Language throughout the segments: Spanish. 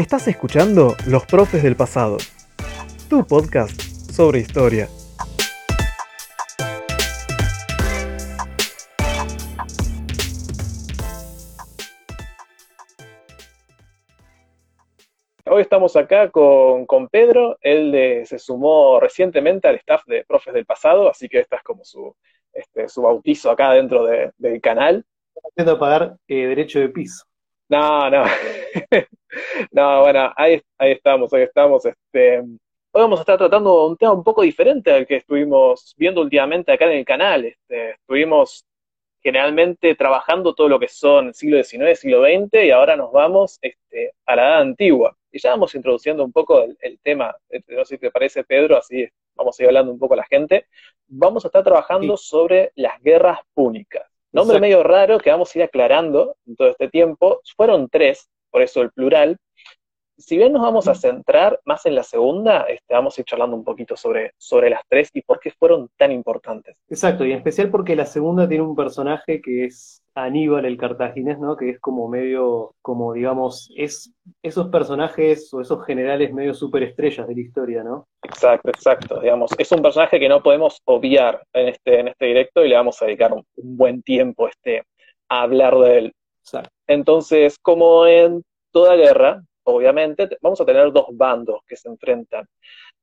Estás escuchando Los Profes del Pasado, tu podcast sobre historia. Hoy estamos acá con, Pedro, él se sumó recientemente al staff de Profes del Pasado, así que esta es como su, este, su bautizo acá dentro del canal. Haciendo pagar eh, derecho de piso. No, no. no, bueno, ahí, ahí estamos, ahí estamos. Este, hoy vamos a estar tratando un tema un poco diferente al que estuvimos viendo últimamente acá en el canal. Este, estuvimos generalmente trabajando todo lo que son siglo XIX, siglo XX, y ahora nos vamos este, a la edad antigua. Y ya vamos introduciendo un poco el, tema, este, no sé si te parece, Pedro, así vamos a ir hablando un poco a la gente. Vamos a estar trabajando sobre las guerras púnicas. Nombre medio raro que vamos a ir aclarando en todo este tiempo. Fueron tres, por eso el plural. Si bien nos vamos a centrar más en la segunda, este, vamos a ir charlando un poquito sobre, sobre las tres y por qué fueron tan importantes. Exacto, y en especial porque la segunda tiene un personaje que es Aníbal el cartaginés, ¿no? Que es como medio, como digamos, es esos personajes o esos generales medio superestrellas de la historia, ¿no? Exacto, exacto. Digamos, es un personaje que no podemos obviar en este, en este directo y le vamos a dedicar un, buen tiempo este, a hablar de él. Entonces, como en toda guerra, obviamente, vamos a tener dos bandos que se enfrentan.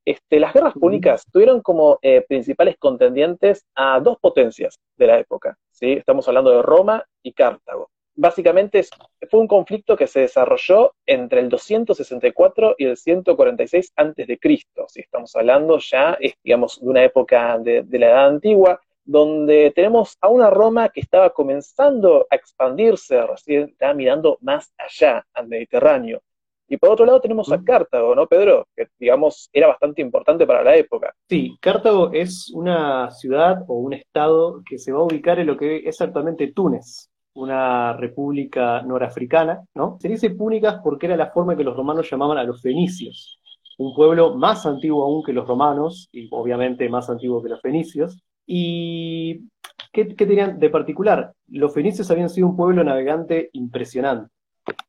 Este, las guerras púnicas tuvieron como eh, principales contendientes a dos potencias de la época. ¿sí? Estamos hablando de Roma y Cartago. Básicamente fue un conflicto que se desarrolló entre el 264 y el 146 antes de Cristo. ¿sí? Estamos hablando ya, digamos, de una época de, de la Edad Antigua, donde tenemos a una Roma que estaba comenzando a expandirse, recién estaba mirando más allá, al Mediterráneo. Y por otro lado tenemos a Cartago, ¿no, Pedro? Que, digamos, era bastante importante para la época. Sí, Cartago es una ciudad o un estado que se va a ubicar en lo que es actualmente Túnez, una república norafricana, ¿no? Se dice púnicas porque era la forma que los romanos llamaban a los fenicios, un pueblo más antiguo aún que los romanos, y obviamente más antiguo que los fenicios. ¿Y qué, qué tenían de particular? Los fenicios habían sido un pueblo navegante impresionante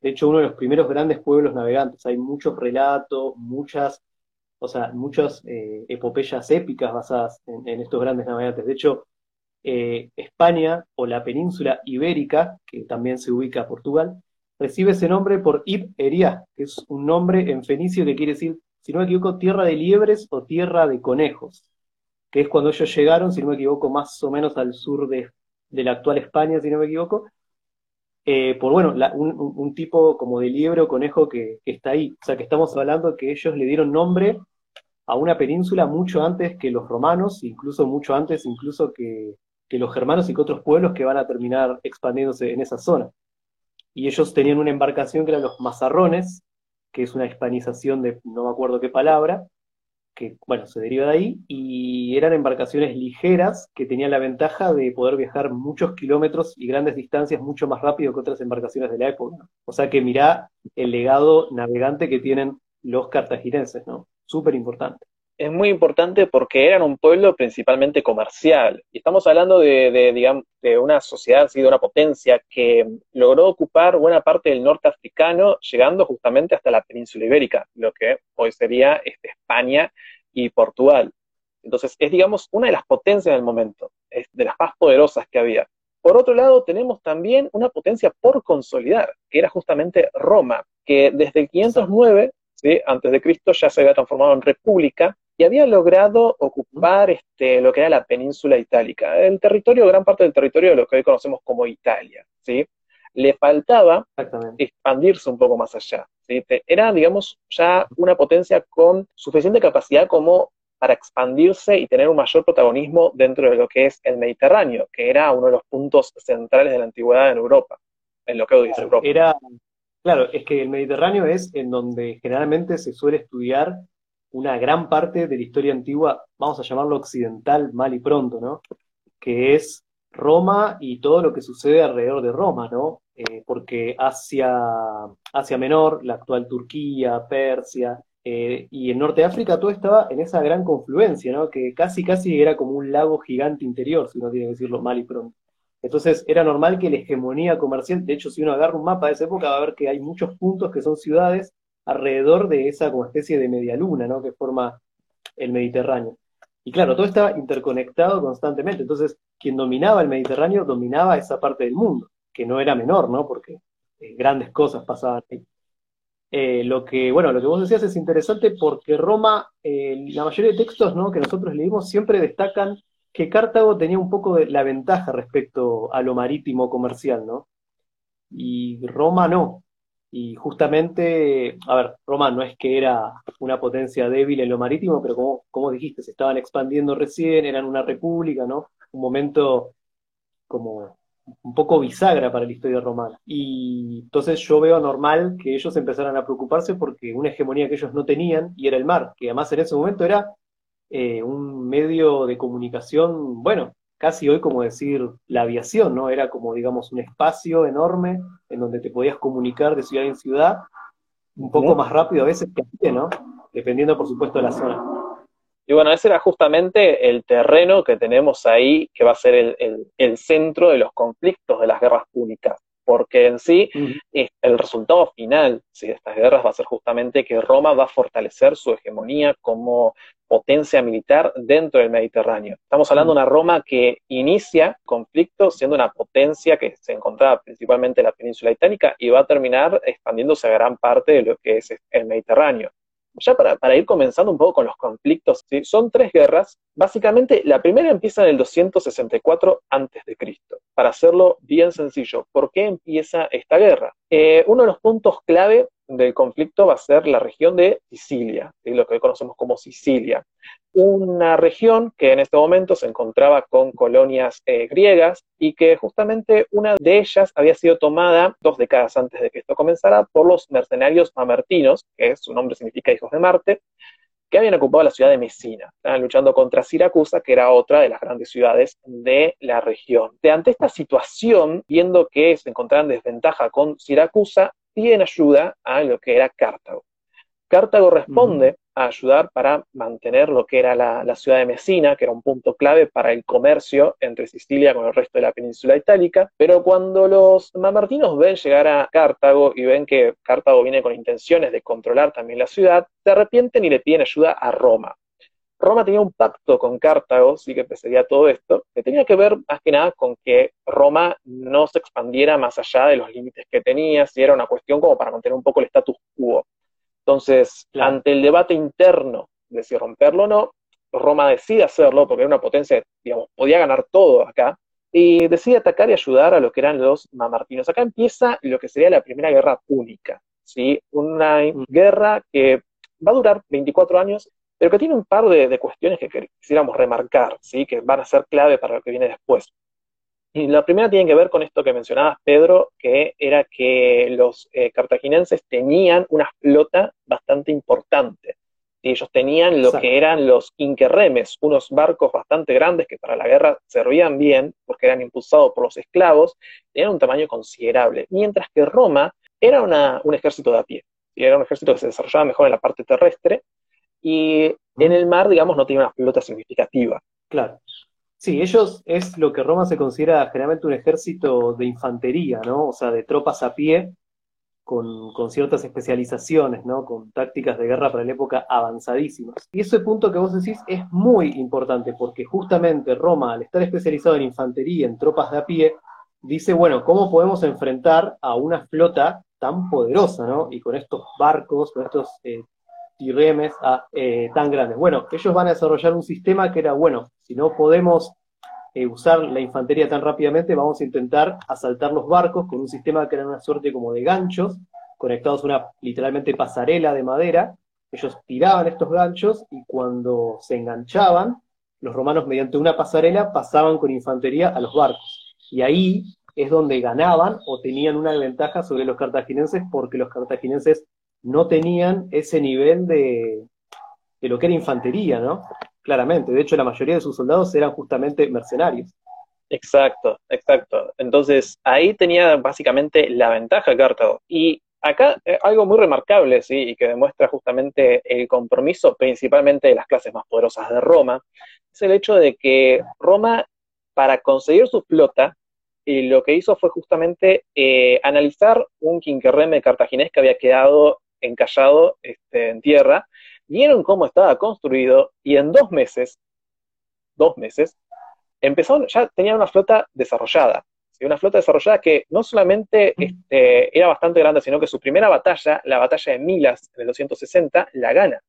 de hecho, uno de los primeros grandes pueblos navegantes. Hay muchos relatos, muchas, o sea, muchas eh, epopeyas épicas basadas en, estos grandes navegantes. De hecho, eh, España o la península ibérica, que también se ubica Portugal, recibe ese nombre por Ib Eria, que es un nombre en fenicio que quiere decir, si no me equivoco, tierra de liebres o tierra de conejos, que es cuando ellos llegaron, si no me equivoco, más o menos al sur de, de la actual España, si no me equivoco, eh, por bueno, un, tipo como de liebre o conejo que, está ahí. O sea que estamos hablando que ellos le dieron nombre a una península mucho antes que los romanos, incluso mucho antes incluso que, los germanos y que otros pueblos que van a terminar expandiéndose en esa zona. Y ellos tenían una embarcación que eran los mazarrones, que es una hispanización de no me acuerdo qué palabra, que, bueno, se deriva de ahí, y eran embarcaciones ligeras que tenían la ventaja de poder viajar muchos kilómetros y grandes distancias mucho más rápido que otras embarcaciones de la época. O sea que mirá el legado navegante que tienen los cartagineses, ¿no? Súper importante es muy importante porque eran un pueblo principalmente comercial. Y estamos hablando de, digamos, de una sociedad, de una potencia que logró ocupar buena parte del norte africano, llegando justamente hasta la península ibérica, lo que hoy sería este, España y Portugal. Entonces, es, digamos, una de las potencias del momento, de las más poderosas que había. Por otro lado, tenemos también una potencia por consolidar, que era justamente Roma, que desde el 509 ¿sí? antes de Cristo ya se había transformado en república y había logrado ocupar este, lo que era la península itálica, el territorio, gran parte del territorio de lo que hoy conocemos como Italia, ¿sí? Le faltaba expandirse un poco más allá, ¿sí? Era, digamos, ya una potencia con suficiente capacidad como para expandirse y tener un mayor protagonismo dentro de lo que es el Mediterráneo, que era uno de los puntos centrales de la antigüedad en Europa, en lo que hoy dice Europa. Era, claro, es que el Mediterráneo es en donde generalmente se suele estudiar una gran parte de la historia antigua, vamos a llamarlo occidental mal y pronto, ¿no? Que es Roma y todo lo que sucede alrededor de Roma, ¿no? Eh, porque Asia, Asia Menor, la actual Turquía, Persia, eh, y en Norte África todo estaba en esa gran confluencia, ¿no? Que casi, casi era como un lago gigante interior, si uno tiene que decirlo mal y pronto. Entonces era normal que la hegemonía comercial, de hecho si uno agarra un mapa de esa época va a ver que hay muchos puntos que son ciudades alrededor de esa especie de media luna, ¿no? Que forma el Mediterráneo. Y claro, todo estaba interconectado constantemente. Entonces, quien dominaba el Mediterráneo dominaba esa parte del mundo, que no era menor, ¿no? Porque eh, grandes cosas pasaban ahí. Eh, lo que, bueno, lo que vos decías es interesante porque Roma, eh, la mayoría de textos ¿no? que nosotros leímos siempre destacan que Cartago tenía un poco de la ventaja respecto a lo marítimo comercial, ¿no? Y Roma no. Y justamente, a ver, Roma no es que era una potencia débil en lo marítimo, pero como, dijiste, se estaban expandiendo recién, eran una república, ¿no? Un momento como un poco bisagra para la historia romana. Y entonces yo veo normal que ellos empezaran a preocuparse porque una hegemonía que ellos no tenían, y era el mar, que además en ese momento era eh, un medio de comunicación, bueno, casi hoy como decir la aviación, ¿no? Era como, digamos, un espacio enorme en donde te podías comunicar de ciudad en ciudad, un poco más rápido a veces que aquí, ¿no? Dependiendo, por supuesto, de la zona. Y bueno, ese era justamente el terreno que tenemos ahí, que va a ser el, centro de los conflictos de las guerras púnicas, porque en sí el resultado final de estas guerras va a ser justamente que Roma va a fortalecer su hegemonía como potencia militar dentro del Mediterráneo. Estamos hablando de una Roma que inicia conflictos siendo una potencia que se encontraba principalmente en la península itálica y va a terminar expandiéndose a gran parte de lo que es el Mediterráneo ya para, ir comenzando un poco con los conflictos, son tres guerras. Básicamente, la primera empieza en el 264 a.C. Para hacerlo bien sencillo, ¿por qué empieza esta guerra? Eh, uno de los puntos clave del conflicto va a ser la región de Sicilia, lo que hoy conocemos como Sicilia. Una región que en este momento se encontraba con colonias eh, griegas y que justamente una de ellas había sido tomada dos décadas antes de que esto comenzara por los mercenarios mamertinos, que su nombre significa hijos de Marte, que habían ocupado la ciudad de Mesina. Estaban luchando contra Siracusa, que era otra de las grandes ciudades de la región. De ante esta situación, viendo que se encontraban en desventaja con Siracusa, piden ayuda a lo que era Cartago. Cartago responde ayudar para mantener lo que era la, ciudad de Mesina, que era un punto clave para el comercio entre Sicilia con el resto de la península itálica, pero cuando los mamertinos ven llegar a Cartago y ven que Cartago viene con intenciones de controlar también la ciudad, se arrepienten y le piden ayuda a Roma. Roma tenía un pacto con Cartago, sí que precedía todo esto, que tenía que ver más que nada con que Roma no se expandiera más allá de los límites que tenía, si era una cuestión como para mantener un poco el status quo. Entonces, ante el debate interno de si romperlo o no, Roma decide hacerlo, porque era una potencia, digamos, podía ganar todo acá, y decide atacar y ayudar a lo que eran los mamartinos. Acá empieza lo que sería la primera guerra púnica, ¿sí? Una mm. guerra que va a durar 24 años pero que tiene un par de, cuestiones que quisiéramos remarcar, ¿sí? que van a ser clave para lo que viene después. Y la primera tiene que ver con esto que mencionabas, Pedro, que era que los eh, cartaginenses tenían una flota bastante importante. Y ellos tenían lo que eran los inquerremes, unos barcos bastante grandes que para la guerra servían bien, porque eran impulsados por los esclavos, tenían un tamaño considerable. Mientras que Roma era un ejército de a pie, y era un ejército que se desarrollaba mejor en la parte terrestre, y en el mar, digamos, no tiene una flota significativa. Claro. Sí, ellos es lo que Roma se considera generalmente un ejército de infantería, ¿no? O sea, de tropas a pie, con, ciertas especializaciones, ¿no? Con tácticas de guerra para la época avanzadísimas. Y ese punto que vos decís es muy importante, porque justamente Roma, al estar especializado en infantería, en tropas de a pie, dice, bueno, ¿cómo podemos enfrentar a una flota tan poderosa, ¿no? Y con estos barcos, con estos eh, y remes eh, tan grandes. Bueno, ellos van a desarrollar un sistema que era, bueno, si no podemos eh, usar la infantería tan rápidamente, vamos a intentar asaltar los barcos con un sistema que era una suerte como de ganchos, conectados a una literalmente pasarela de madera. Ellos tiraban estos ganchos y cuando se enganchaban, los romanos mediante una pasarela pasaban con infantería a los barcos. Y ahí es donde ganaban o tenían una ventaja sobre los cartagineses porque los cartagineses no tenían ese nivel de, de lo que era infantería, ¿no? Claramente, de hecho la mayoría de sus soldados eran justamente mercenarios. Exacto, exacto. Entonces ahí tenía básicamente la ventaja Cartago. Y acá eh, algo muy remarcable, ¿sí? Y que demuestra justamente el compromiso principalmente de las clases más poderosas de Roma, es el hecho de que Roma, para conseguir su flota, y lo que hizo fue justamente eh, analizar un quinquerreme cartaginés que había quedado encallado este, en tierra, vieron cómo estaba construido y en dos meses, dos meses, empezaron, ya tenían una flota desarrollada. Una flota desarrollada que no solamente este, era bastante grande, sino que su primera batalla, la batalla de Milas en el 260, la gana.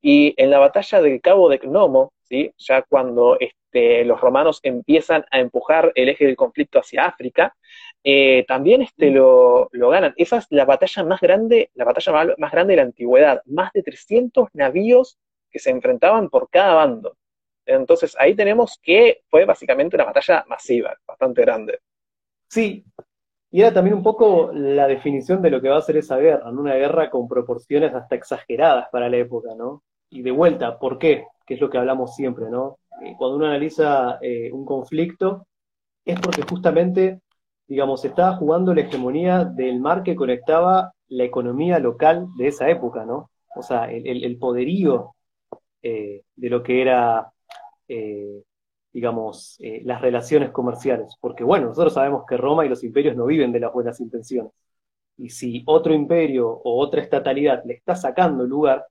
Y en la batalla del Cabo de Gnomo, ¿sí? ya cuando este, los romanos empiezan a empujar el eje del conflicto hacia África, eh, también este, lo, ganan. Esa es la batalla más grande, la batalla más grande de la antigüedad. Más de 300 navíos que se enfrentaban por cada bando. Entonces ahí tenemos que fue básicamente una batalla masiva, bastante grande. Sí, y era también un poco la definición de lo que va a ser esa guerra, ¿no? una guerra con proporciones hasta exageradas para la época, ¿no? Y de vuelta, ¿por qué? Que es lo que hablamos siempre, ¿no? Eh, cuando uno analiza eh, un conflicto, es porque justamente, digamos, estaba jugando la hegemonía del mar que conectaba la economía local de esa época, ¿no? O sea, el, poderío eh, de lo que era eh, digamos, eh, las relaciones comerciales. Porque bueno, nosotros sabemos que Roma y los imperios no viven de las buenas intenciones. Y si otro imperio o otra estatalidad le está sacando lugar,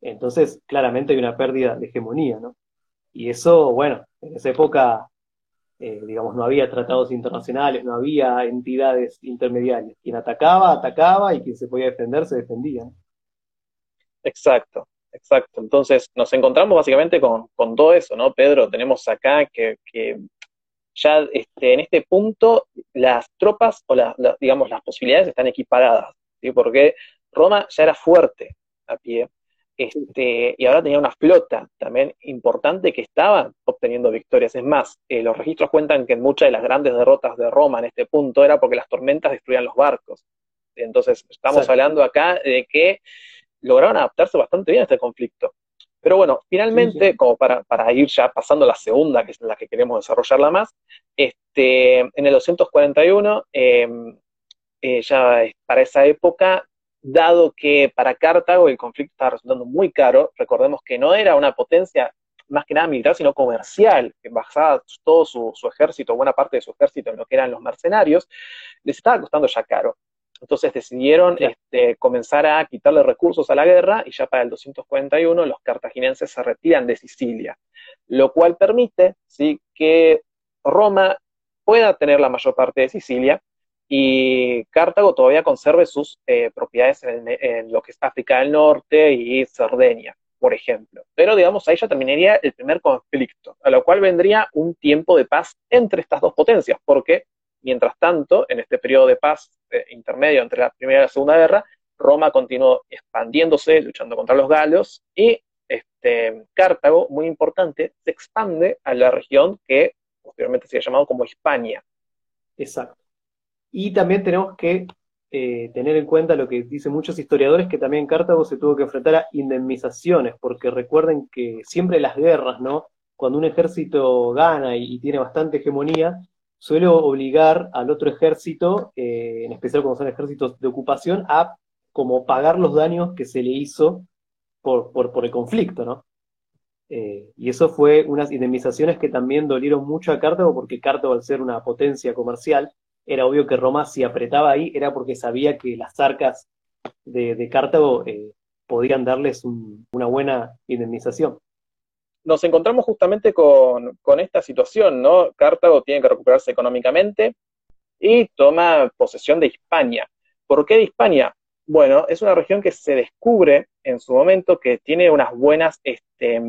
entonces claramente hay una pérdida de hegemonía, ¿no? Y eso, bueno, en esa época, eh, digamos, no había tratados internacionales, no había entidades intermediarias. Quien atacaba, atacaba y quien se podía defender, se defendía. Exacto. Exacto. Entonces, nos encontramos básicamente con, todo eso, ¿no, Pedro? Tenemos acá que, ya este, en este punto las tropas o las, digamos, las posibilidades están equiparadas, ¿sí? Porque Roma ya era fuerte a pie, este, y ahora tenía una flota también importante que estaba obteniendo victorias. Es más, eh, los registros cuentan que en muchas de las grandes derrotas de Roma en este punto era porque las tormentas destruían los barcos. Entonces, estamos hablando acá de que lograron adaptarse bastante bien a este conflicto. Pero bueno, finalmente, como para, ir ya pasando a la segunda, que es la que queremos desarrollarla más, este, en el 241, em, eh, ya para esa época, dado que para Cartago el conflicto estaba resultando muy caro, recordemos que no era una potencia más que nada militar, sino comercial, que basaba todo su, su ejército, buena parte de su ejército en lo que eran los mercenarios, les estaba costando ya caro. Entonces decidieron este, comenzar a quitarle recursos a la guerra y ya para el 241 los cartagineses se retiran de Sicilia, lo cual permite ¿sí? que Roma pueda tener la mayor parte de Sicilia y Cartago todavía conserve sus eh, propiedades en, lo que es África del Norte y Cerdeña, por ejemplo. Pero digamos, ahí ya terminaría el primer conflicto, a lo cual vendría un tiempo de paz entre estas dos potencias, porque Mientras tanto, en este periodo de paz eh, intermedio entre la Primera y la Segunda Guerra, Roma continuó expandiéndose, luchando contra los galos, y este, Cartago, muy importante, se expande a la región que posteriormente se ha llamado como Hispania. Exacto. Y también tenemos que eh, tener en cuenta lo que dicen muchos historiadores, que también Cartago se tuvo que enfrentar a indemnizaciones, porque recuerden que siempre las guerras, ¿no? Cuando un ejército gana y tiene bastante hegemonía, suele obligar al otro ejército, eh, en especial cuando son ejércitos de ocupación, a como pagar los daños que se le hizo por, por, el conflicto, ¿no? Eh, y eso fue unas indemnizaciones que también dolieron mucho a Cartago, porque Cartago, al ser una potencia comercial, era obvio que Roma, si apretaba ahí, era porque sabía que las arcas de, Cartago eh, podían darles una buena indemnización nos encontramos justamente con, esta situación, ¿no? Cartago tiene que recuperarse económicamente y toma posesión de Hispania. ¿Por qué de Hispania? Bueno, es una región que se descubre en su momento que tiene este,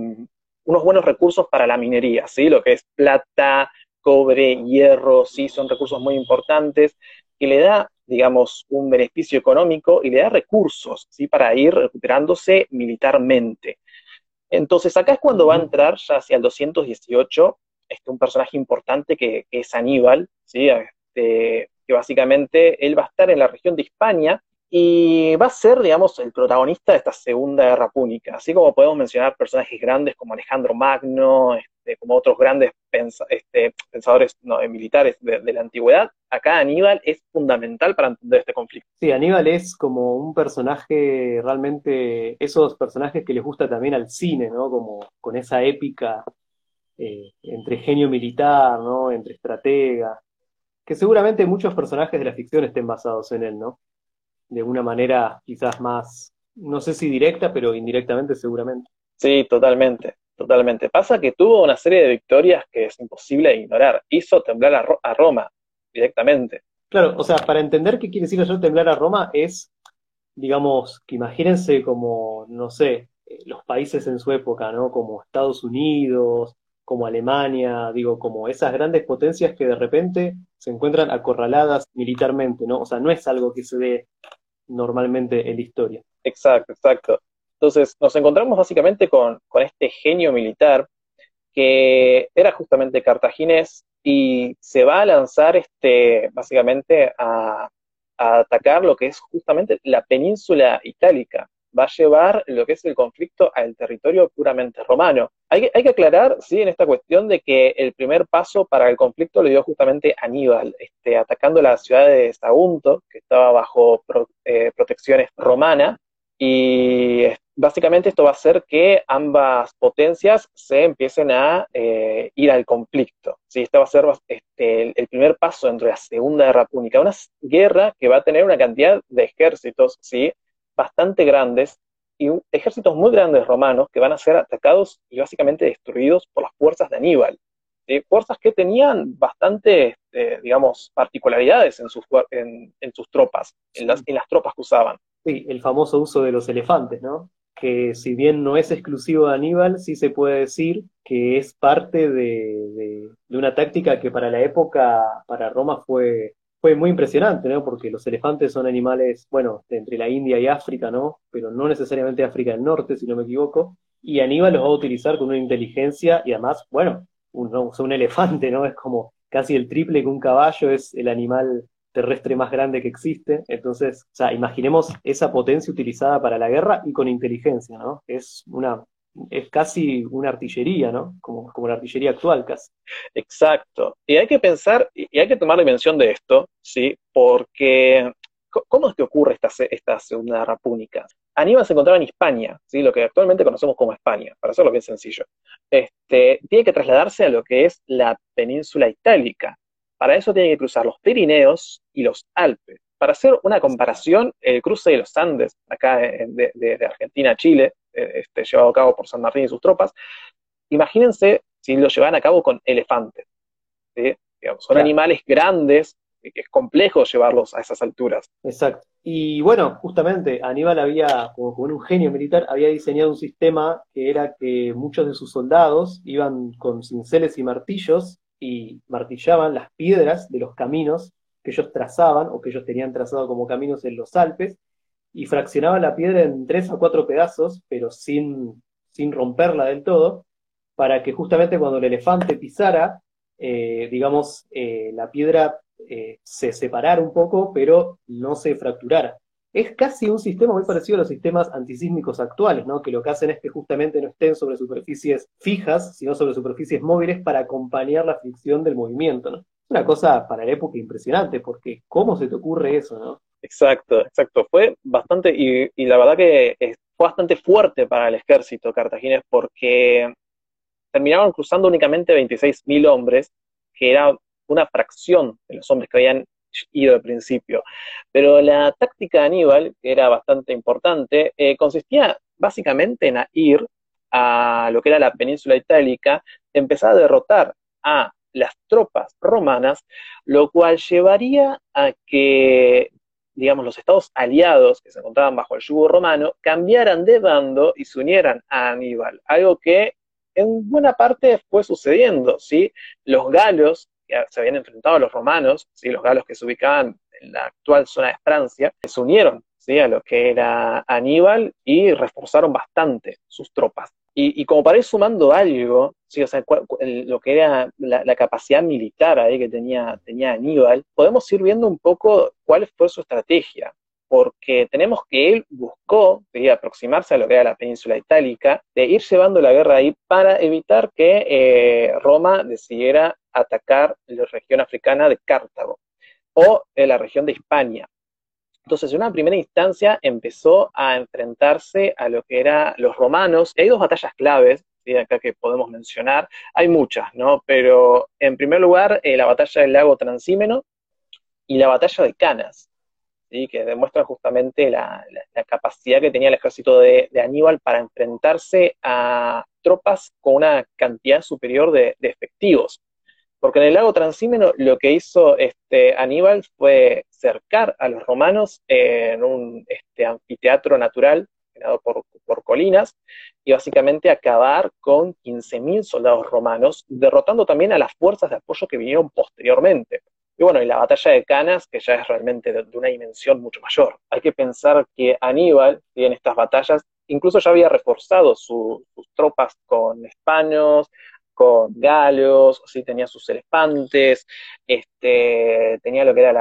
unos buenos recursos para la minería, ¿sí? Lo que es plata, cobre, hierro, sí, son recursos muy importantes, que le da, digamos, un beneficio económico y le da recursos, ¿sí? Para ir recuperándose militarmente. Entonces acá es cuando va a entrar ya hacia el 218 este, un personaje importante que, es Aníbal, ¿sí? Este, que básicamente él va a estar en la región de Hispania y va a ser, digamos, el protagonista de esta segunda guerra púnica, así como podemos mencionar personajes grandes como Alejandro Magno, este, como otros grandes este, pensadores eh, militares de, la antigüedad, acá Aníbal es fundamental para entender este conflicto. Sí, Aníbal es como un personaje realmente, esos personajes que les gusta también al cine, ¿no? Como con esa épica eh, entre genio militar, ¿no? Entre estratega, que seguramente muchos personajes de la ficción estén basados en él, ¿no? de una manera quizás más, no sé si directa, pero indirectamente seguramente. Sí, totalmente, totalmente. Pasa que tuvo una serie de victorias que es imposible ignorar. Hizo temblar a, a Roma directamente. Claro, o sea, para entender qué quiere decir hacer temblar a Roma es, digamos, que imagínense como, no sé, eh, los países en su época, ¿no? Como Estados Unidos, como Alemania, digo, como esas grandes potencias que de repente se encuentran acorraladas militarmente, ¿no? O sea, no es algo que se ve normalmente en la historia. Exacto, exacto. Entonces, nos encontramos básicamente con, con este genio militar que era justamente cartaginés y se va a lanzar este, básicamente a, atacar lo que es justamente la península itálica va a llevar lo que es el conflicto al territorio puramente romano. Hay, hay, que aclarar, sí, en esta cuestión de que el primer paso para el conflicto lo dio justamente Aníbal, este, atacando la ciudad de Sagunto, que estaba bajo pro, eh, protecciones romanas, y básicamente esto va a hacer que ambas potencias se empiecen a eh, ir al conflicto. ¿sí? Este va a ser este, el, el, primer paso dentro de la Segunda Guerra Púnica, una guerra que va a tener una cantidad de ejércitos, ¿sí? bastante grandes y ejércitos muy grandes romanos que van a ser atacados y básicamente destruidos por las fuerzas de Aníbal. ¿sí? Fuerzas que tenían bastante, eh, digamos, particularidades en sus, en, en sus tropas, en las, en las tropas que usaban. Sí, el famoso uso de los elefantes, ¿no? Que si bien no es exclusivo de Aníbal, sí se puede decir que es parte de, de, una táctica que para la época, para Roma fue fue muy impresionante, ¿no? Porque los elefantes son animales, bueno, entre la India y África, ¿no? Pero no necesariamente África del Norte, si no me equivoco. Y Aníbal los va a utilizar con una inteligencia y además, bueno, un, un elefante, ¿no? Es como casi el triple que un caballo, es el animal terrestre más grande que existe. Entonces, o sea, imaginemos esa potencia utilizada para la guerra y con inteligencia, ¿no? Es una es casi una artillería, ¿no? Como, como la artillería actual casi. Exacto. Y hay que pensar, y hay que tomar dimensión de esto, ¿sí? Porque, ¿cómo es que ocurre esta, esta Segunda Guerra Púnica? Aníbal se encontraba en Hispania, ¿sí? lo que actualmente conocemos como España, para hacerlo bien sencillo. Este, tiene que trasladarse a lo que es la península itálica. Para eso tiene que cruzar los Pirineos y los Alpes. Para hacer una comparación, el cruce de los Andes, acá de, de, de Argentina a Chile, este, llevado a cabo por San Martín y sus tropas, imagínense si lo llevan a cabo con elefantes. ¿sí? Digamos, son claro. animales grandes, que es complejo llevarlos a esas alturas. Exacto. Y bueno, justamente Aníbal había, como, como un genio militar, había diseñado un sistema que era que muchos de sus soldados iban con cinceles y martillos y martillaban las piedras de los caminos que ellos trazaban o que ellos tenían trazado como caminos en los Alpes y fraccionaba la piedra en tres o cuatro pedazos, pero sin, sin romperla del todo, para que justamente cuando el elefante pisara, eh, digamos, eh, la piedra eh, se separara un poco, pero no se fracturara. Es casi un sistema muy parecido a los sistemas antisísmicos actuales, ¿no? que lo que hacen es que justamente no estén sobre superficies fijas, sino sobre superficies móviles para acompañar la fricción del movimiento. ¿no? Una cosa para la época impresionante, porque ¿cómo se te ocurre eso? ¿no? Exacto, exacto. Fue bastante, y, la verdad que fue bastante fuerte para el ejército cartaginés porque terminaron cruzando únicamente 26.000 hombres, que era una fracción de los hombres que habían ido al principio. Pero la táctica de Aníbal, que era bastante importante, eh, consistía básicamente en ir a lo que era la península itálica, empezar a derrotar a las tropas romanas, lo cual llevaría a que digamos, los estados aliados que se encontraban bajo el yugo romano cambiaran de bando y se unieran a Aníbal, algo que en buena parte fue sucediendo, ¿sí? Los galos se habían enfrentado a los romanos, ¿sí? Los galos que se ubicaban en la actual zona de Francia, se unieron, ¿sí? A lo que era Aníbal y reforzaron bastante sus tropas. Y, como para ir sumando algo, ¿sí? o sea, lo que era la, la, capacidad militar ahí que tenía, tenía Aníbal, podemos ir viendo un poco cuál fue su estrategia, porque tenemos que él buscó de aproximarse a lo que era la península itálica, de ir llevando la guerra ahí para evitar que eh, Roma decidiera atacar la región africana de Cartago o en la región de Hispania. Entonces, en una primera instancia empezó a enfrentarse a lo que eran los romanos. Hay dos batallas claves, acá que podemos mencionar. Hay muchas, ¿no? Pero en primer lugar, eh, la batalla del lago Transímeno y la batalla de Canas. que demuestran justamente la, capacidad que tenía el ejército de, Aníbal para enfrentarse a tropas con una cantidad superior de, efectivos. Porque en el lago Transímeno lo que hizo este, Aníbal fue cercar a los romanos en un este, anfiteatro natural generado por, colinas, y básicamente acabar con 15.000 soldados romanos, derrotando también a las fuerzas de apoyo que vinieron posteriormente. Y bueno, y la batalla de Canas, que ya es realmente de, una dimensión mucho mayor. Hay que pensar que Aníbal, en estas batallas, incluso ya había reforzado sus tropas con españoles, con galos, ¿sí? tenía sus elefantes, este, tenía lo que era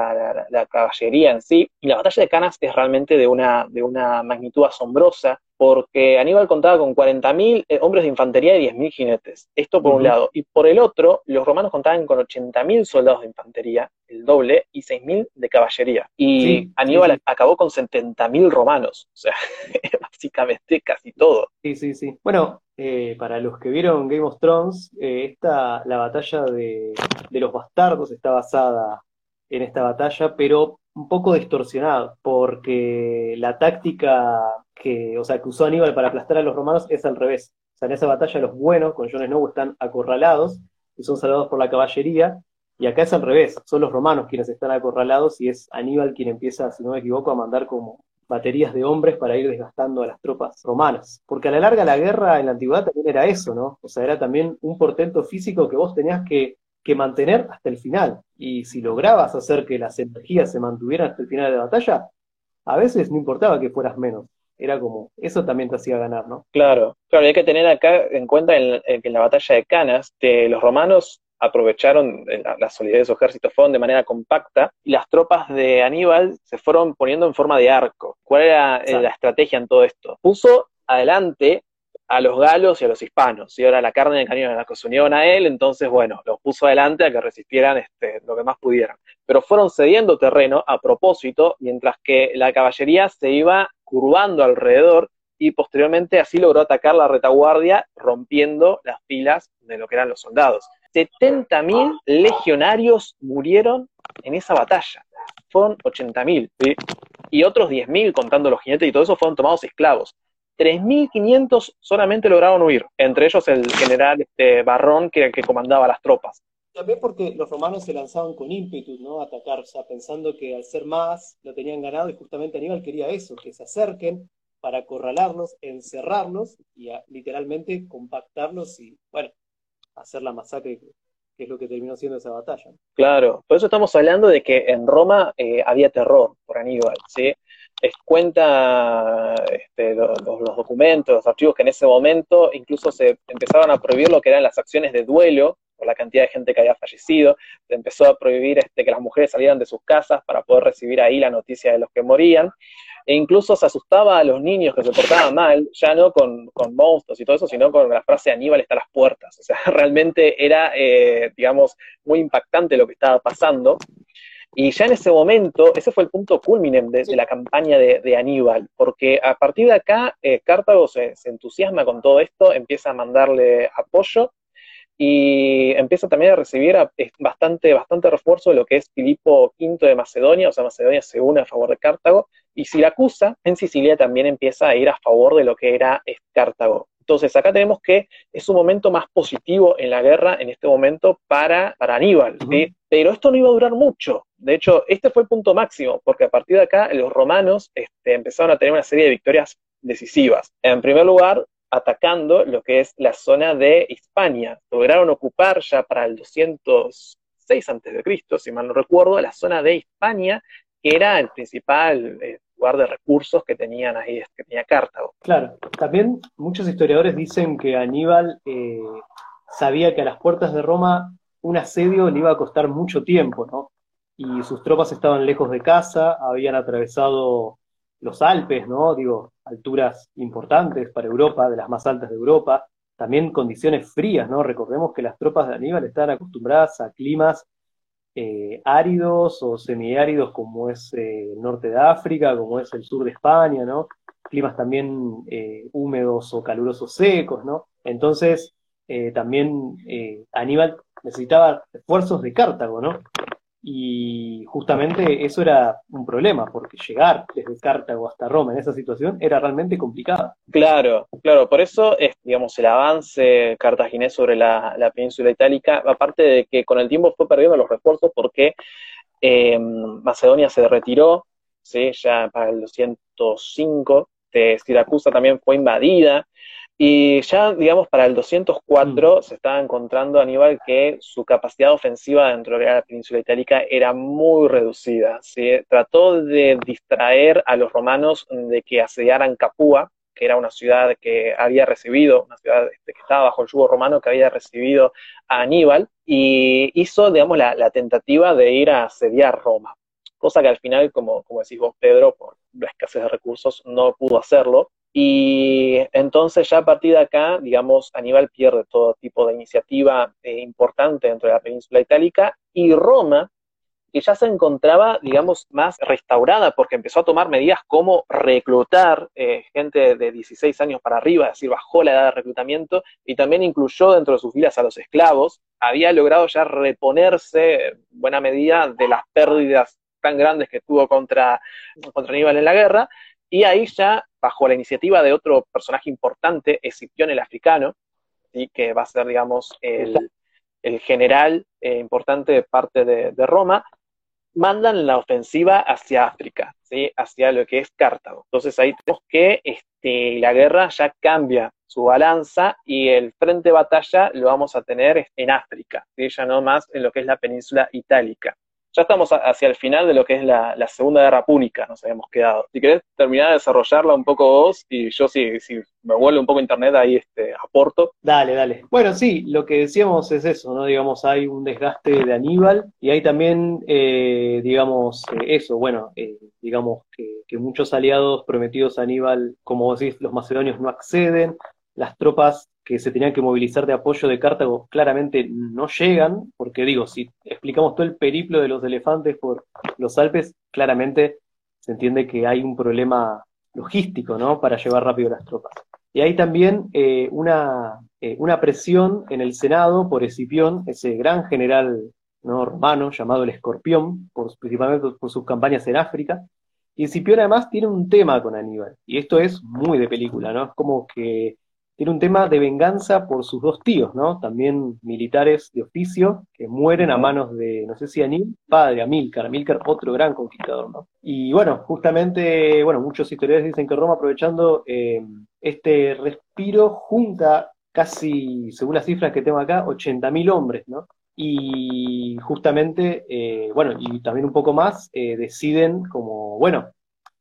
la, caballería en sí. Y la batalla de Canas es realmente de una, de una magnitud asombrosa, porque Aníbal contaba con 40.000 eh, hombres de infantería y 10.000 jinetes. Esto por un lado. Y por el otro, los romanos contaban con 80.000 soldados de infantería, el doble, y 6.000 de caballería. Y Aníbal acabó con 70.000 romanos. O sea, básicamente casi todo. Sí, sí, sí. Bueno, eh, para los que vieron Game of Thrones, eh, esta, la batalla de, de los bastardos está basada en esta batalla, pero un poco distorsionado, porque la táctica que, o sea, que usó Aníbal para aplastar a los romanos es al revés. O sea, en esa batalla los buenos con Jon Snow están acorralados y son salvados por la caballería, y acá es al revés, son los romanos quienes están acorralados y es Aníbal quien empieza, si no me equivoco, a mandar como baterías de hombres para ir desgastando a las tropas romanas. Porque a la larga la guerra en la antigüedad también era eso, ¿no? O sea, era también un portento físico que vos tenías que que mantener hasta el final. Y si lograbas hacer que las energías se mantuvieran hasta el final de la batalla, a veces no importaba que fueras menos. Era como, eso también te hacía ganar, ¿no? Claro, claro, hay que tener acá en cuenta en, que en la batalla de Canas, que los romanos aprovecharon la, solidez de su ejército, fueron de manera compacta, y las tropas de Aníbal se fueron poniendo en forma de arco. ¿Cuál era eh, la estrategia en todo esto? Puso adelante a los galos y a los hispanos. Y ahora la carne de cañón la que se unieron a él, entonces, bueno, los puso adelante a que resistieran este, lo que más pudieran. Pero fueron cediendo terreno a propósito, mientras que la caballería se iba curvando alrededor y posteriormente así logró atacar la retaguardia, rompiendo las filas de lo que eran los soldados. 70.000 legionarios murieron en esa batalla. Fueron 80.000. Y otros 10.000, contando los jinetes y todo eso, fueron tomados esclavos. 3.500 solamente lograron huir, entre ellos el general este, Barrón, que, que comandaba las tropas. También porque los romanos se lanzaban con ímpetu, ¿no? A atacar, o sea, pensando que al ser más lo tenían ganado y justamente Aníbal quería eso, que se acerquen para acorralarlos, encerrarlos y literalmente compactarlos y, bueno, hacer la masacre que es lo que terminó siendo esa batalla. Claro, por eso estamos hablando de que en Roma eh, había terror por Aníbal, ¿sí? cuenta este, los, documentos, los archivos que en ese momento incluso se empezaron a prohibir lo que eran las acciones de duelo por la cantidad de gente que había fallecido, empezó a prohibir este, que las mujeres salieran de sus casas para poder recibir ahí la noticia de los que morían, e incluso se asustaba a los niños que se portaban mal, ya no con, monstruos y todo eso, sino con la frase Aníbal está a las puertas. O sea, realmente era, eh, digamos, muy impactante lo que estaba pasando. Y ya en ese momento, ese fue el punto culmine de, la campaña de, Aníbal, porque a partir de acá eh, Cartago se, entusiasma con todo esto, empieza a mandarle apoyo y empieza también a recibir bastante, bastante refuerzo de lo que es Filipo V de Macedonia, o sea, Macedonia se une a favor de Cartago, y Siracusa en Sicilia también empieza a ir a favor de lo que era Cartago. Entonces, acá tenemos que es un momento más positivo en la guerra en este momento para, para Aníbal, pero esto no iba a durar mucho. De hecho, este fue el punto máximo, porque a partir de acá los romanos este, empezaron a tener una serie de victorias decisivas. En primer lugar, atacando lo que es la zona de Hispania. Lograron ocupar ya para el 206 a.C., si mal no recuerdo, la zona de Hispania, que era el principal eh, lugar de recursos que tenían ahí, que tenía Cartago. Claro, también muchos historiadores dicen que Aníbal eh, sabía que a las puertas de Roma un asedio le iba a costar mucho tiempo, ¿no? Y sus tropas estaban lejos de casa, habían atravesado los Alpes, ¿no? Digo, alturas importantes para Europa, de las más altas de Europa, también condiciones frías, ¿no? Recordemos que las tropas de Aníbal estaban acostumbradas a climas eh, áridos o semiáridos como es eh, el norte de África, como es el sur de España, ¿no? Climas también eh, húmedos o calurosos secos, ¿no? Entonces, también Aníbal necesitaba esfuerzos de Cartago, ¿no? Y justamente eso era un problema, porque llegar desde Cartago hasta Roma en esa situación era realmente complicado. Claro, claro, por eso es, digamos, el avance cartaginés sobre la, península itálica, aparte de que con el tiempo fue perdiendo los refuerzos porque eh, Macedonia se retiró, ¿sí? ya para el 205, de Siracusa también fue invadida, y ya, digamos, para el 204 mm. se estaba encontrando Aníbal que su capacidad ofensiva dentro de la península itálica era muy reducida. Trató de distraer a los romanos de que asediaran Capua, que era una ciudad que había recibido, una ciudad este, que estaba bajo el yugo romano, que había recibido a Aníbal, y hizo, digamos, la, tentativa de ir a asediar Roma. Cosa que al final, como, como decís vos, Pedro, por la escasez de recursos, no pudo hacerlo. Y entonces ya a partir de acá, digamos, Aníbal pierde todo tipo de iniciativa eh, importante dentro de la península itálica y Roma, que ya se encontraba, digamos, más restaurada porque empezó a tomar medidas como reclutar eh, gente de 16 años para arriba, es decir, bajó la edad de reclutamiento y también incluyó dentro de sus filas a los esclavos, había logrado ya reponerse en buena medida de las pérdidas tan grandes que tuvo contra, contra Aníbal en la guerra, y ahí ya bajo la iniciativa de otro personaje importante, Escipión el africano, ¿sí? que va a ser, digamos, el, general eh, importante de parte de, Roma, mandan la ofensiva hacia África, ¿sí? hacia lo que es Cartago. Entonces ahí tenemos que este, la guerra ya cambia su balanza y el frente de batalla lo vamos a tener en África, ya no más en lo que es la península itálica ya estamos hacia el final de lo que es la, Segunda Guerra Púnica, nos habíamos quedado. Si querés terminar de desarrollarla un poco vos, y yo si, si me vuelve un poco internet ahí este, aporto. Dale, dale. Bueno, sí, lo que decíamos es eso, ¿no? Digamos, hay un desgaste de Aníbal y hay también, eh, digamos, eh, eso, bueno, eh, digamos que, que muchos aliados prometidos a Aníbal, como decís, los macedonios no acceden, las tropas que se tenían que movilizar de apoyo de Cartago claramente no llegan, porque digo, si explicamos todo el periplo de los elefantes por los Alpes, claramente se entiende que hay un problema logístico, ¿no? Para llevar rápido las tropas. Y hay también eh, una, eh, una presión en el Senado por Escipión, ese gran general ¿no? romano llamado el Escorpión, por, principalmente por sus campañas en África. Y Escipión además tiene un tema con Aníbal, y esto es muy de película, ¿no? Es como que tiene un tema de venganza por sus dos tíos, ¿no? También militares de oficio que mueren a manos de, no sé si Anil, padre, Amílcar, Amílcar, otro gran conquistador, ¿no? Y bueno, justamente, bueno, muchos historiadores dicen que Roma, aprovechando eh, este respiro, junta casi, según las cifras que tengo acá, 80.000 hombres, ¿no? Y justamente, eh, bueno, y también un poco más, eh, deciden como, bueno,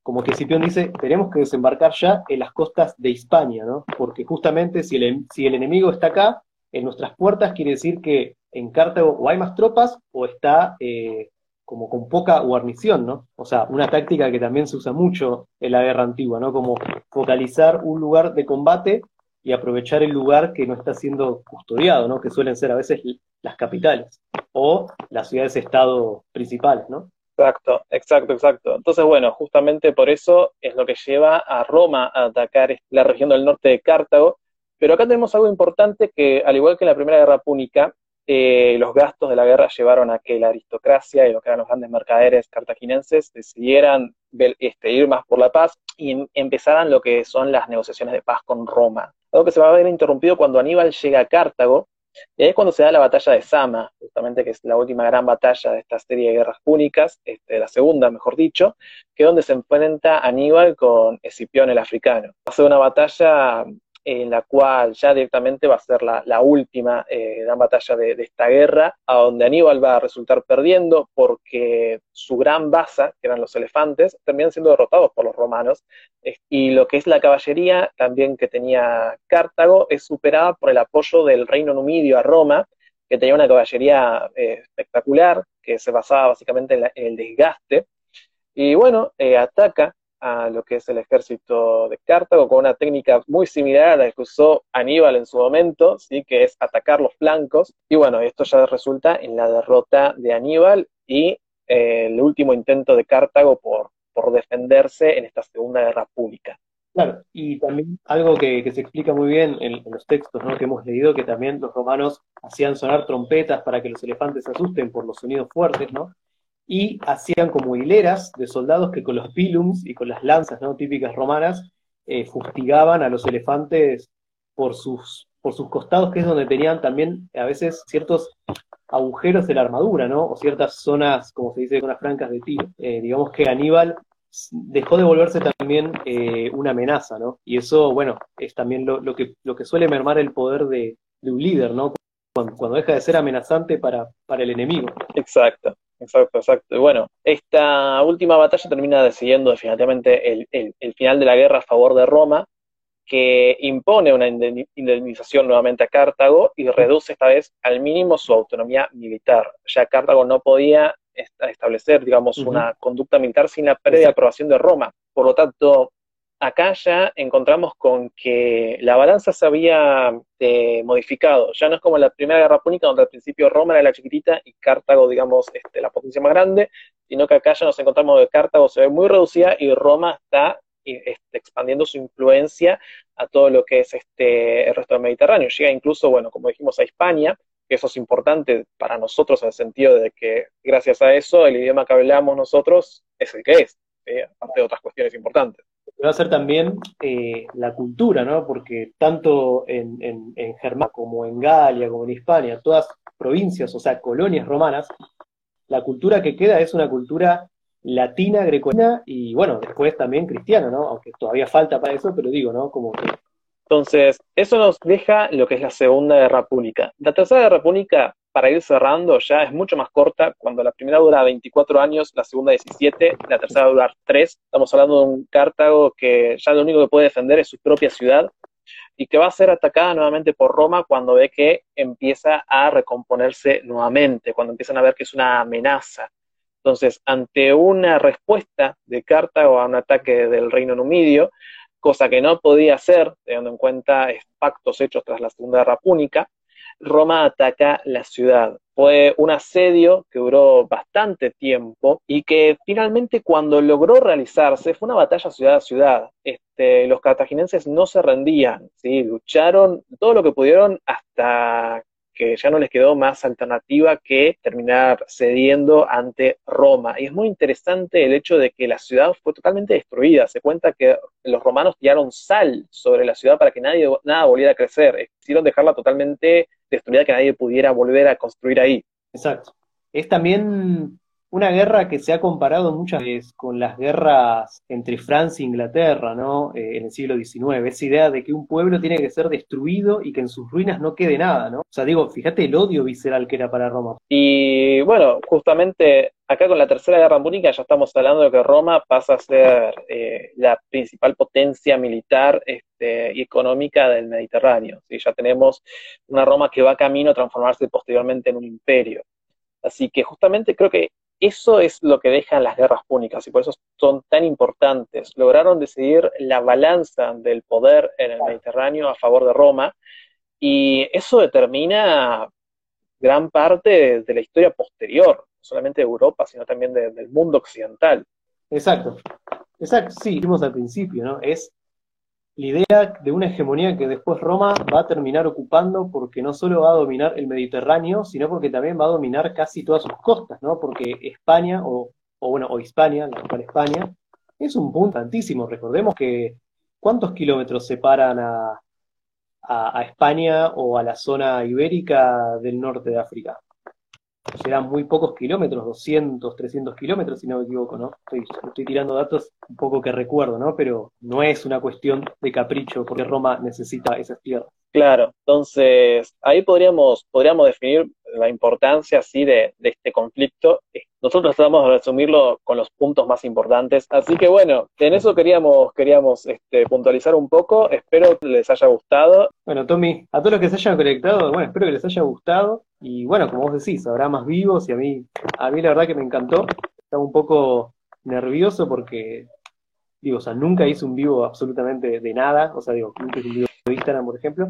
como que Cipión dice, tenemos que desembarcar ya en las costas de Hispania, ¿no? Porque justamente si el, enemigo está acá, en nuestras puertas, quiere decir que en Cartago o hay más tropas o está eh, como con poca guarnición, ¿no? O sea, una táctica que también se usa mucho en la guerra antigua, ¿no? Como focalizar un lugar de combate y aprovechar el lugar que no está siendo custodiado, ¿no? Que suelen ser a veces las capitales o las ciudades-estado principales, ¿no? Exacto, exacto, exacto. Entonces, bueno, justamente por eso es lo que lleva a Roma a atacar la región del norte de Cartago. Pero acá tenemos algo importante que, al igual que en la Primera Guerra Púnica, eh, los gastos de la guerra llevaron a que la aristocracia y lo que eran los grandes mercaderes cartaginenses decidieran este, ir más por la paz y empezaran lo que son las negociaciones de paz con Roma. Algo que se va a ver interrumpido cuando Aníbal llega a Cartago y ahí es cuando se da la batalla de Sama, justamente que es la última gran batalla de esta serie de guerras púnicas, este, la segunda, mejor dicho, que es donde se enfrenta Aníbal con Escipión el africano. Ser una batalla en la cual ya directamente va a ser la, última eh, gran batalla de, esta guerra, a donde Aníbal va a resultar perdiendo porque su gran baza, que eran los elefantes, terminan siendo derrotados por los romanos, y lo que es la caballería también que tenía Cartago es superada por el apoyo del reino numidio a Roma, que tenía una caballería eh, espectacular, que se basaba básicamente en, el desgaste, y bueno, eh, ataca a lo que es el ejército de Cartago con una técnica muy similar a la que usó Aníbal en su momento, ¿sí? que es atacar los flancos. Y bueno, esto ya resulta en la derrota de Aníbal y eh, el último intento de Cartago por, por defenderse en esta Segunda Guerra Pública. Claro, y también algo que, se explica muy bien en, en, los textos ¿no? que hemos leído, que también los romanos hacían sonar trompetas para que los elefantes se asusten por los sonidos fuertes, ¿no? Y hacían como hileras de soldados que con los pilums y con las lanzas ¿no? típicas romanas eh, fustigaban a los elefantes por sus, por sus costados, que es donde tenían también a veces ciertos agujeros de la armadura, ¿no? O ciertas zonas, como se dice, zonas francas de tiro. Eh, digamos que Aníbal dejó de volverse también eh, una amenaza, ¿no? Y eso, bueno, es también lo, que, lo que suele mermar el poder de, de un líder, ¿no? Cuando, cuando, deja de ser amenazante para, para el enemigo. Exacto. Exacto, exacto. Bueno, esta última batalla termina decidiendo definitivamente el, el, el, final de la guerra a favor de Roma, que impone una indemnización nuevamente a Cartago y reduce esta vez al mínimo su autonomía militar. Ya Cartago no podía establecer, digamos, uh -huh. una conducta militar sin la previa aprobación de Roma. Por lo tanto, acá ya encontramos con que la balanza se había eh, modificado. Ya no es como la Primera Guerra Púnica, donde al principio Roma era la chiquitita y Cartago, digamos, este, la potencia más grande, sino que acá ya nos encontramos que Cartago se ve muy reducida y Roma está este, expandiendo su influencia a todo lo que es este, el resto del Mediterráneo. Llega incluso, bueno, como dijimos, a España, que eso es importante para nosotros en el sentido de que gracias a eso el idioma que hablamos nosotros es el que es, aparte de otras cuestiones importantes. Va a ser también eh, la cultura, ¿no? Porque tanto en, en, en Germania como en Galia, como en Hispania, todas provincias, o sea, colonias romanas, la cultura que queda es una cultura latina, grecolina y bueno, después también cristiana, ¿no? Aunque todavía falta para eso, pero digo, ¿no? Entonces, eso nos deja lo que es la Segunda Guerra Púnica. La Tercera Guerra Púnica, para ir cerrando, ya es mucho más corta. Cuando la primera dura 24 años, la segunda 17, la tercera dura 3. Estamos hablando de un Cartago que ya lo único que puede defender es su propia ciudad y que va a ser atacada nuevamente por Roma cuando ve que empieza a recomponerse nuevamente, cuando empiezan a ver que es una amenaza. Entonces, ante una respuesta de Cartago a un ataque del reino numidio, cosa que no podía hacer, teniendo en cuenta pactos hechos tras la Segunda Guerra Púnica, Roma ataca la ciudad. Fue un asedio que duró bastante tiempo y que finalmente cuando logró realizarse fue una batalla ciudad a ciudad. Este, los cartaginenses no se rendían, ¿sí? lucharon todo lo que pudieron hasta que ya no les quedó más alternativa que terminar cediendo ante Roma. Y es muy interesante el hecho de que la ciudad fue totalmente destruida. Se cuenta que los romanos tiraron sal sobre la ciudad para que nadie, nada volviera a crecer. Quisieron dejarla totalmente destruida, que nadie pudiera volver a construir ahí. Exacto. Es también una guerra que se ha comparado muchas veces con las guerras entre Francia e Inglaterra, ¿no? Eh, en el siglo XIX. Esa idea de que un pueblo tiene que ser destruido y que en sus ruinas no quede nada, ¿no? O sea, digo, fíjate el odio visceral que era para Roma. Y bueno, justamente acá con la Tercera Guerra Púnica ya estamos hablando de que Roma pasa a ser eh, la principal potencia militar este, y económica del Mediterráneo. ¿sí? Ya tenemos una Roma que va camino a transformarse posteriormente en un imperio. Así que justamente creo que eso es lo que dejan las guerras púnicas y por eso son tan importantes. Lograron decidir la balanza del poder en el Mediterráneo a favor de Roma y eso determina gran parte de, la historia posterior, no solamente de Europa, sino también de, del mundo occidental. Exacto, exacto, sí, vimos al principio, ¿no? Es la idea de una hegemonía que después Roma va a terminar ocupando porque no solo va a dominar el Mediterráneo, sino porque también va a dominar casi todas sus costas, ¿no? Porque España, o, o bueno, o Hispania, la actual España, es un punto altísimo. Recordemos que ¿cuántos kilómetros separan a España o a la zona ibérica del norte de África? Serán muy pocos kilómetros, 200, 300 kilómetros, si no me equivoco, ¿no? Estoy, estoy, tirando datos un poco que recuerdo, ¿no? Pero no es una cuestión de capricho, porque Roma necesita esas tierras. Claro, entonces ahí podríamos, podríamos definir la importancia así de, de este conflicto. Nosotros tratamos de resumirlo con los puntos más importantes. Así que bueno, en eso queríamos, queríamos este, puntualizar un poco. Espero que les haya gustado. Bueno, Tommy, a todos los que se hayan conectado, bueno, espero que les haya gustado. Y bueno, como vos decís, habrá más vivos y a mí, a mí la verdad que me encantó. Estaba un poco nervioso porque, digo, o sea, nunca hice un vivo absolutamente de nada. O sea, digo, nunca hice un vivo de Instagram, por ejemplo.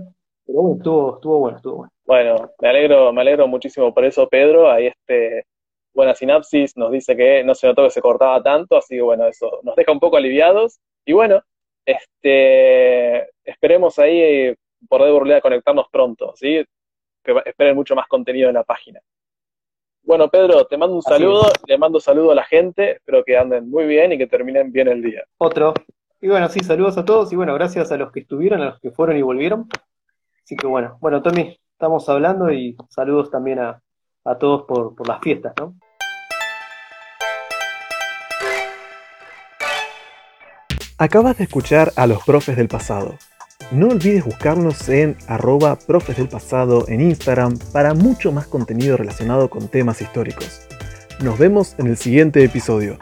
Pero bueno, estuvo, estuvo bueno, estuvo bueno. Bueno, me alegro, me alegro muchísimo por eso, Pedro. Ahí este, buena sinapsis, nos dice que no se notó que se cortaba tanto, así que bueno, eso nos deja un poco aliviados. Y bueno, este, esperemos ahí poder volver a conectarnos pronto, ¿sí? Que esperen mucho más contenido en la página. Bueno, Pedro, te mando un saludo, le mando un saludo a la gente, espero que anden muy bien y que terminen bien el día. Otro. Y bueno, sí, saludos a todos y bueno, gracias a los que estuvieron, a los que fueron y volvieron. Así que bueno, bueno, Tommy, estamos hablando y saludos también a, todos por, por las fiestas, ¿no? Acabas de escuchar a los profes del pasado. No olvides buscarnos en arroba profes del pasado en Instagram para mucho más contenido relacionado con temas históricos. Nos vemos en el siguiente episodio.